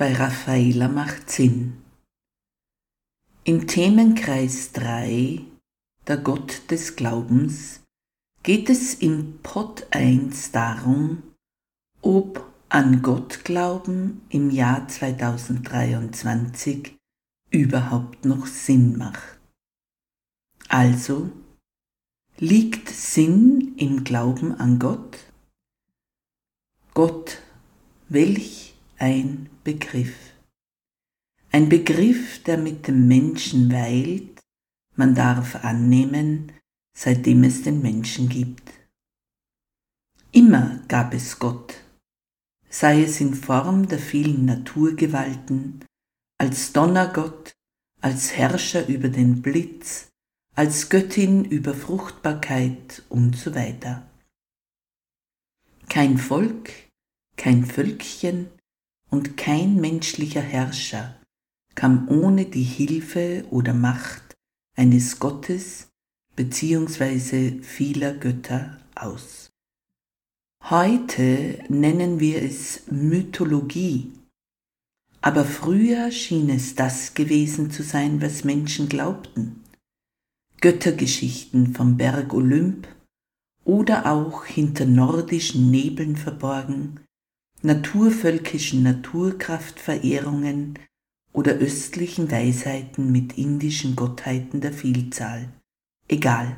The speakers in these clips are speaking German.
bei Raffaela macht Sinn. Im Themenkreis 3, der Gott des Glaubens, geht es im Pod 1 darum, ob an Gott glauben im Jahr 2023 überhaupt noch Sinn macht. Also, liegt Sinn im Glauben an Gott? Gott, welch ein Begriff. Ein Begriff, der mit dem Menschen weilt, man darf annehmen, seitdem es den Menschen gibt. Immer gab es Gott, sei es in Form der vielen Naturgewalten, als Donnergott, als Herrscher über den Blitz, als Göttin über Fruchtbarkeit und so weiter. Kein Volk, kein Völkchen, und kein menschlicher Herrscher kam ohne die Hilfe oder Macht eines Gottes bzw. vieler Götter aus. Heute nennen wir es Mythologie, aber früher schien es das gewesen zu sein, was Menschen glaubten. Göttergeschichten vom Berg Olymp oder auch hinter nordischen Nebeln verborgen, naturvölkischen Naturkraftverehrungen oder östlichen Weisheiten mit indischen Gottheiten der Vielzahl. Egal.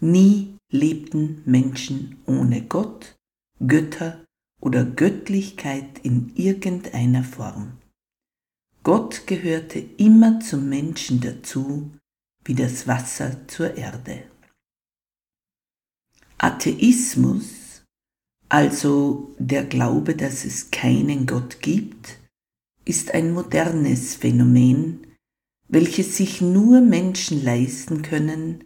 Nie lebten Menschen ohne Gott, Götter oder Göttlichkeit in irgendeiner Form. Gott gehörte immer zum Menschen dazu, wie das Wasser zur Erde. Atheismus also der Glaube, dass es keinen Gott gibt, ist ein modernes Phänomen, welches sich nur Menschen leisten können,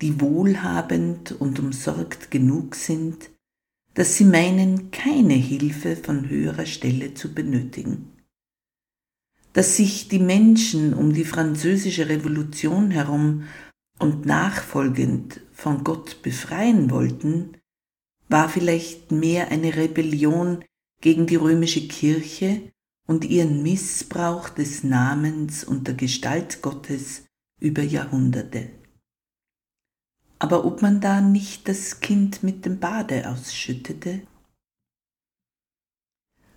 die wohlhabend und umsorgt genug sind, dass sie meinen, keine Hilfe von höherer Stelle zu benötigen. Dass sich die Menschen um die französische Revolution herum und nachfolgend von Gott befreien wollten, war vielleicht mehr eine Rebellion gegen die römische Kirche und ihren Missbrauch des Namens und der Gestalt Gottes über Jahrhunderte. Aber ob man da nicht das Kind mit dem Bade ausschüttete?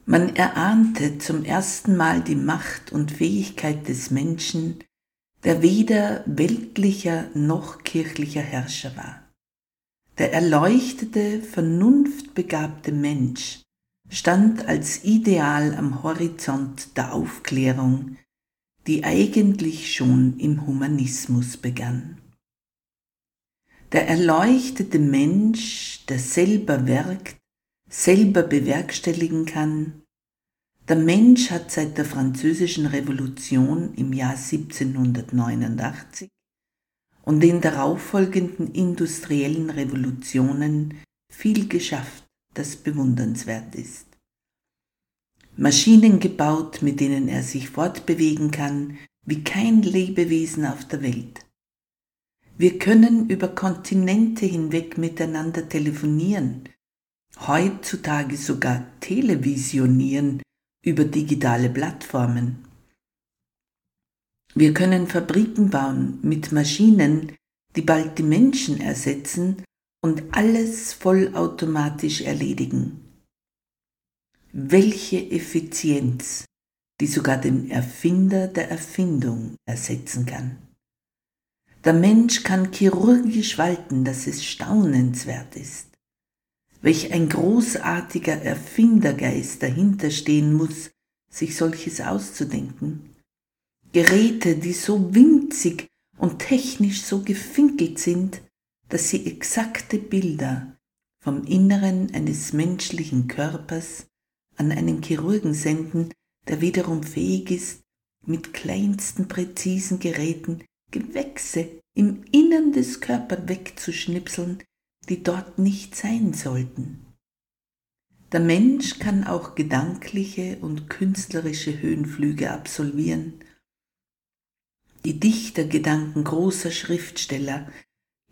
Man erahnte zum ersten Mal die Macht und Fähigkeit des Menschen, der weder weltlicher noch kirchlicher Herrscher war. Der erleuchtete, vernunftbegabte Mensch stand als Ideal am Horizont der Aufklärung, die eigentlich schon im Humanismus begann. Der erleuchtete Mensch, der selber werkt, selber bewerkstelligen kann, der Mensch hat seit der Französischen Revolution im Jahr 1789 und den darauffolgenden industriellen Revolutionen viel geschafft, das bewundernswert ist. Maschinen gebaut, mit denen er sich fortbewegen kann, wie kein Lebewesen auf der Welt. Wir können über Kontinente hinweg miteinander telefonieren, heutzutage sogar televisionieren über digitale Plattformen. Wir können Fabriken bauen mit Maschinen, die bald die Menschen ersetzen und alles vollautomatisch erledigen. Welche Effizienz, die sogar den Erfinder der Erfindung ersetzen kann. Der Mensch kann chirurgisch walten, dass es staunenswert ist. Welch ein großartiger Erfindergeist dahinter stehen muss, sich solches auszudenken. Geräte, die so winzig und technisch so gefinkelt sind, dass sie exakte Bilder vom Inneren eines menschlichen Körpers an einen Chirurgen senden, der wiederum fähig ist, mit kleinsten präzisen Geräten Gewächse im Innern des Körpers wegzuschnipseln, die dort nicht sein sollten. Der Mensch kann auch gedankliche und künstlerische Höhenflüge absolvieren. Die Dichtergedanken großer Schriftsteller,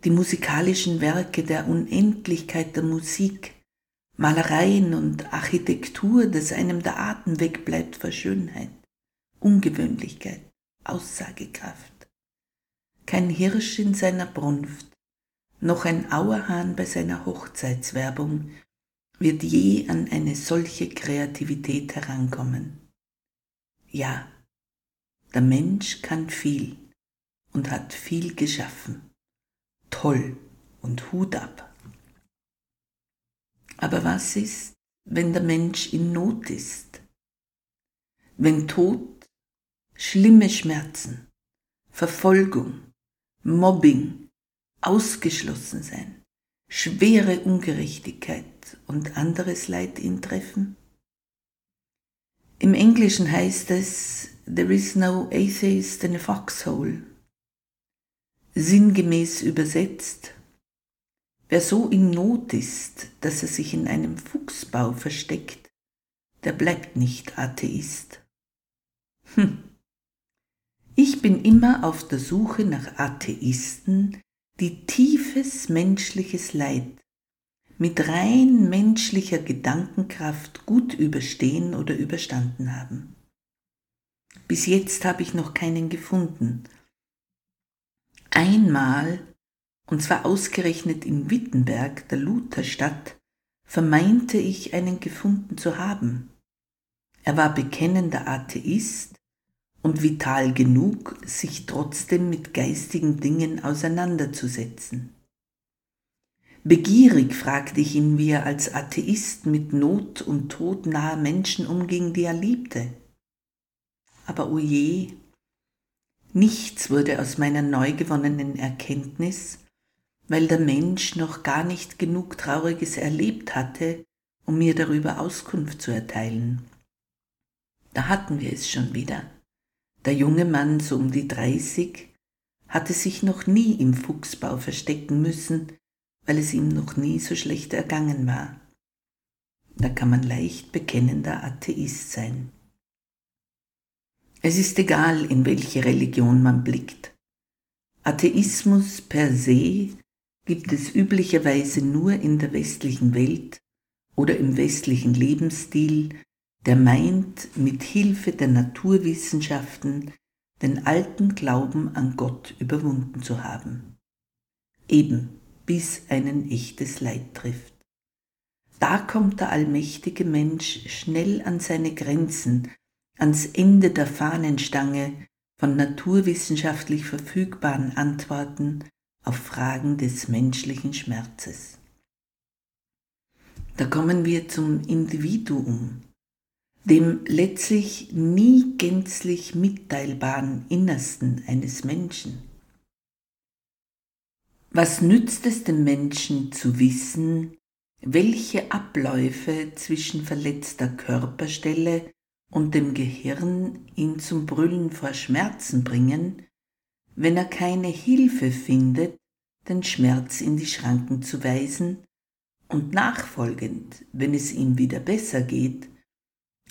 die musikalischen Werke der Unendlichkeit der Musik, Malereien und Architektur, dass einem der Atem wegbleibt vor Schönheit, Ungewöhnlichkeit, Aussagekraft. Kein Hirsch in seiner Brunft, noch ein Auerhahn bei seiner Hochzeitswerbung wird je an eine solche Kreativität herankommen. Ja, der Mensch kann viel und hat viel geschaffen. Toll und Hut ab. Aber was ist, wenn der Mensch in Not ist? Wenn Tod, schlimme Schmerzen, Verfolgung, Mobbing, ausgeschlossen sein, schwere Ungerechtigkeit und anderes Leid ihn treffen? Im Englischen heißt es, There is no atheist in a foxhole. Sinngemäß übersetzt, Wer so in Not ist, dass er sich in einem Fuchsbau versteckt, der bleibt nicht Atheist. Hm. Ich bin immer auf der Suche nach Atheisten, die tiefes menschliches Leid mit rein menschlicher Gedankenkraft gut überstehen oder überstanden haben. Bis jetzt habe ich noch keinen gefunden. Einmal und zwar ausgerechnet in Wittenberg, der Lutherstadt, vermeinte ich einen gefunden zu haben. Er war bekennender Atheist und vital genug, sich trotzdem mit geistigen Dingen auseinanderzusetzen. Begierig fragte ich ihn, wie er als Atheist mit Not und Tod nahe Menschen umging, die er liebte. Aber oje, nichts wurde aus meiner neu gewonnenen Erkenntnis, weil der Mensch noch gar nicht genug Trauriges erlebt hatte, um mir darüber Auskunft zu erteilen. Da hatten wir es schon wieder. Der junge Mann, so um die dreißig, hatte sich noch nie im Fuchsbau verstecken müssen, weil es ihm noch nie so schlecht ergangen war. Da kann man leicht bekennender Atheist sein. Es ist egal, in welche Religion man blickt. Atheismus per se gibt es üblicherweise nur in der westlichen Welt oder im westlichen Lebensstil, der meint, mit Hilfe der Naturwissenschaften den alten Glauben an Gott überwunden zu haben. Eben bis einen echtes Leid trifft. Da kommt der allmächtige Mensch schnell an seine Grenzen, ans Ende der Fahnenstange von naturwissenschaftlich verfügbaren Antworten auf Fragen des menschlichen Schmerzes. Da kommen wir zum Individuum, dem letztlich nie gänzlich mitteilbaren Innersten eines Menschen. Was nützt es dem Menschen zu wissen, welche Abläufe zwischen verletzter Körperstelle und dem Gehirn ihn zum Brüllen vor Schmerzen bringen, wenn er keine Hilfe findet, den Schmerz in die Schranken zu weisen und nachfolgend, wenn es ihm wieder besser geht,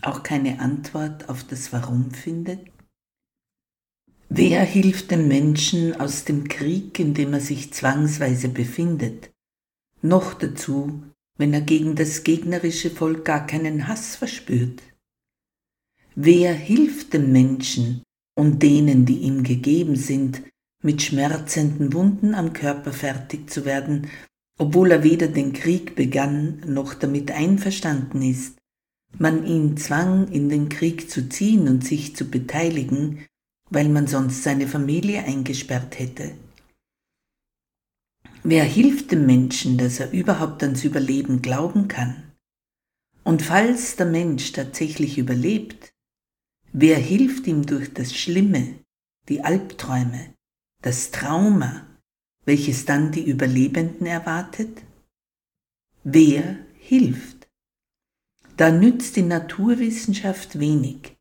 auch keine Antwort auf das Warum findet? Wer hilft dem Menschen aus dem Krieg, in dem er sich zwangsweise befindet? Noch dazu, wenn er gegen das gegnerische Volk gar keinen Hass verspürt? Wer hilft dem Menschen, und denen, die ihm gegeben sind, mit schmerzenden Wunden am Körper fertig zu werden, obwohl er weder den Krieg begann noch damit einverstanden ist, man ihn zwang, in den Krieg zu ziehen und sich zu beteiligen, weil man sonst seine Familie eingesperrt hätte. Wer hilft dem Menschen, dass er überhaupt ans Überleben glauben kann? Und falls der Mensch tatsächlich überlebt, wer hilft ihm durch das Schlimme, die Albträume, das Trauma, welches dann die Überlebenden erwartet? Wer hilft? Da nützt die Naturwissenschaft wenig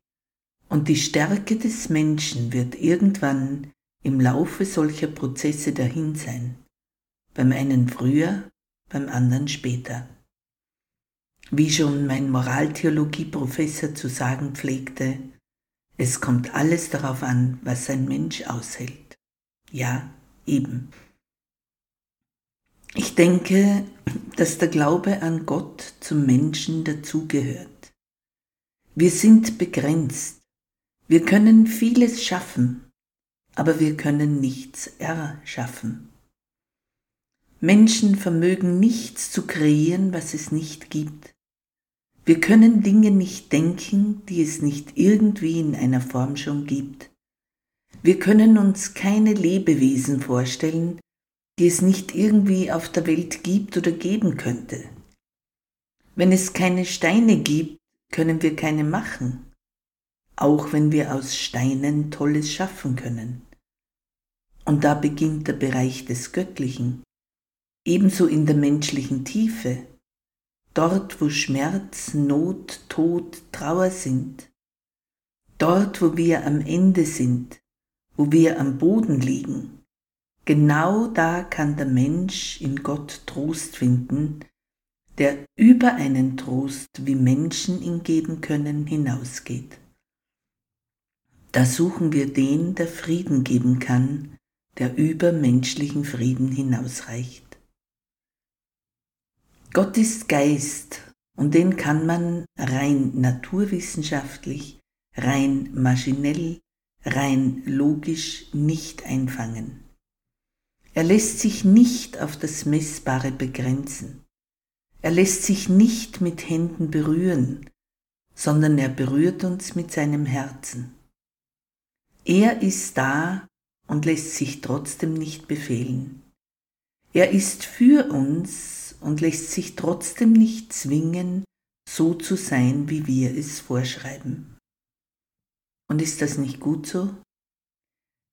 und die Stärke des Menschen wird irgendwann im Laufe solcher Prozesse dahin sein, beim einen früher, beim anderen später. Wie schon mein Moraltheologieprofessor zu sagen pflegte, es kommt alles darauf an, was ein Mensch aushält. Ja, eben. Ich denke, dass der Glaube an Gott zum Menschen dazugehört. Wir sind begrenzt. Wir können vieles schaffen, aber wir können nichts erschaffen. Menschen vermögen nichts zu kreieren, was es nicht gibt. Wir können Dinge nicht denken, die es nicht irgendwie in einer Form schon gibt. Wir können uns keine Lebewesen vorstellen, die es nicht irgendwie auf der Welt gibt oder geben könnte. Wenn es keine Steine gibt, können wir keine machen, auch wenn wir aus Steinen Tolles schaffen können. Und da beginnt der Bereich des Göttlichen, ebenso in der menschlichen Tiefe dort wo Schmerz, Not, Tod, Trauer sind, dort wo wir am Ende sind, wo wir am Boden liegen, genau da kann der Mensch in Gott Trost finden, der über einen Trost, wie Menschen ihn geben können, hinausgeht. Da suchen wir den, der Frieden geben kann, der über menschlichen Frieden hinausreicht. Gott ist Geist und den kann man rein naturwissenschaftlich, rein maschinell, rein logisch nicht einfangen. Er lässt sich nicht auf das Messbare begrenzen. Er lässt sich nicht mit Händen berühren, sondern er berührt uns mit seinem Herzen. Er ist da und lässt sich trotzdem nicht befehlen. Er ist für uns und lässt sich trotzdem nicht zwingen, so zu sein, wie wir es vorschreiben. Und ist das nicht gut so?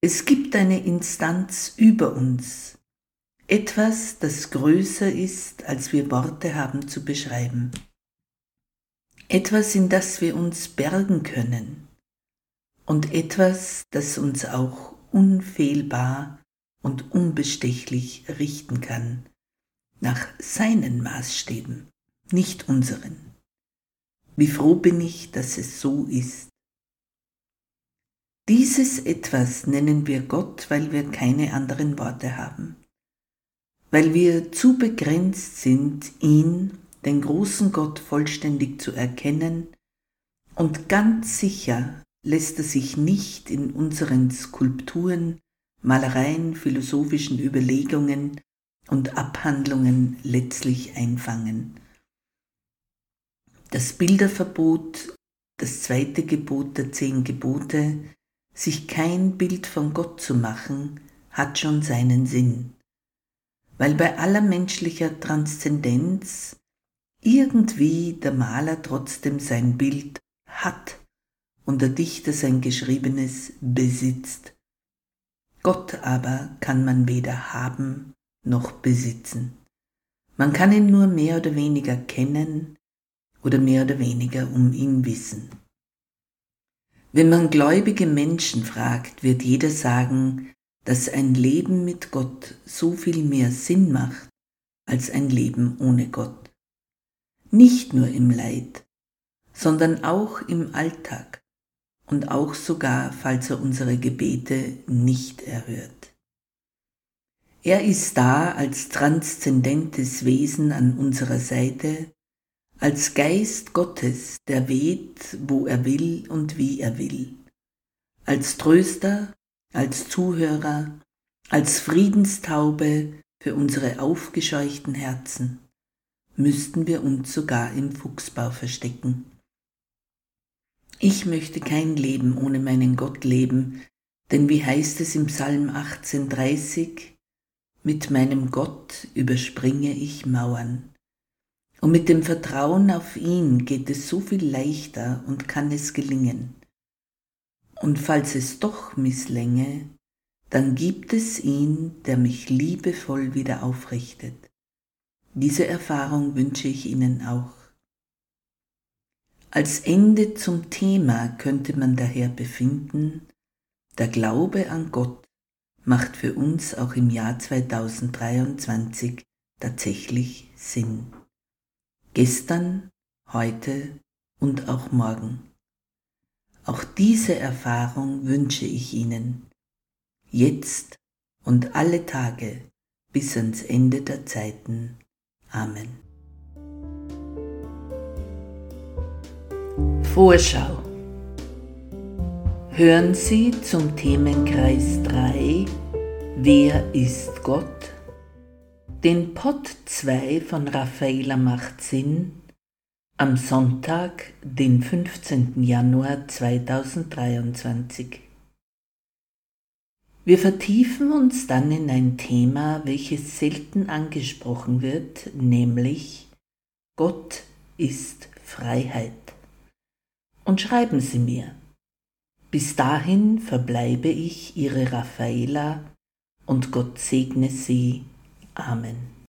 Es gibt eine Instanz über uns, etwas, das größer ist, als wir Worte haben zu beschreiben. Etwas, in das wir uns bergen können und etwas, das uns auch unfehlbar und unbestechlich richten kann nach seinen Maßstäben, nicht unseren. Wie froh bin ich, dass es so ist. Dieses etwas nennen wir Gott, weil wir keine anderen Worte haben, weil wir zu begrenzt sind, ihn, den großen Gott, vollständig zu erkennen, und ganz sicher lässt er sich nicht in unseren Skulpturen, Malereien, philosophischen Überlegungen und Abhandlungen letztlich einfangen. Das Bilderverbot, das zweite Gebot der zehn Gebote, sich kein Bild von Gott zu machen, hat schon seinen Sinn, weil bei aller menschlicher Transzendenz irgendwie der Maler trotzdem sein Bild hat und der Dichter sein Geschriebenes besitzt. Gott aber kann man weder haben noch besitzen. Man kann ihn nur mehr oder weniger kennen oder mehr oder weniger um ihn wissen. Wenn man gläubige Menschen fragt, wird jeder sagen, dass ein Leben mit Gott so viel mehr Sinn macht als ein Leben ohne Gott. Nicht nur im Leid, sondern auch im Alltag und auch sogar, falls er unsere Gebete nicht erhört. Er ist da als transzendentes Wesen an unserer Seite, als Geist Gottes, der weht, wo er will und wie er will, als Tröster, als Zuhörer, als Friedenstaube für unsere aufgescheuchten Herzen, müssten wir uns sogar im Fuchsbau verstecken, Ich möchte kein Leben ohne meinen Gott leben, denn wie heißt es im Psalm 1830, mit meinem Gott überspringe ich Mauern. Und mit dem Vertrauen auf ihn geht es so viel leichter und kann es gelingen. Und falls es doch misslänge, dann gibt es ihn, der mich liebevoll wieder aufrichtet. Diese Erfahrung wünsche ich Ihnen auch. Als Ende zum Thema könnte man daher befinden, der Glaube an Gott macht für uns auch im Jahr 2023 tatsächlich Sinn. Gestern, heute und auch morgen. Auch diese Erfahrung wünsche ich Ihnen, jetzt und alle Tage bis ans Ende der Zeiten. Amen. Vorschau Hören Sie zum Themenkreis 3 Wer ist Gott? Den Pod 2 von Raffaela macht Sinn am Sonntag, den 15. Januar 2023. Wir vertiefen uns dann in ein Thema, welches selten angesprochen wird, nämlich Gott ist Freiheit. Und schreiben Sie mir. Bis dahin verbleibe ich Ihre Raffaela und Gott segne Sie. Amen.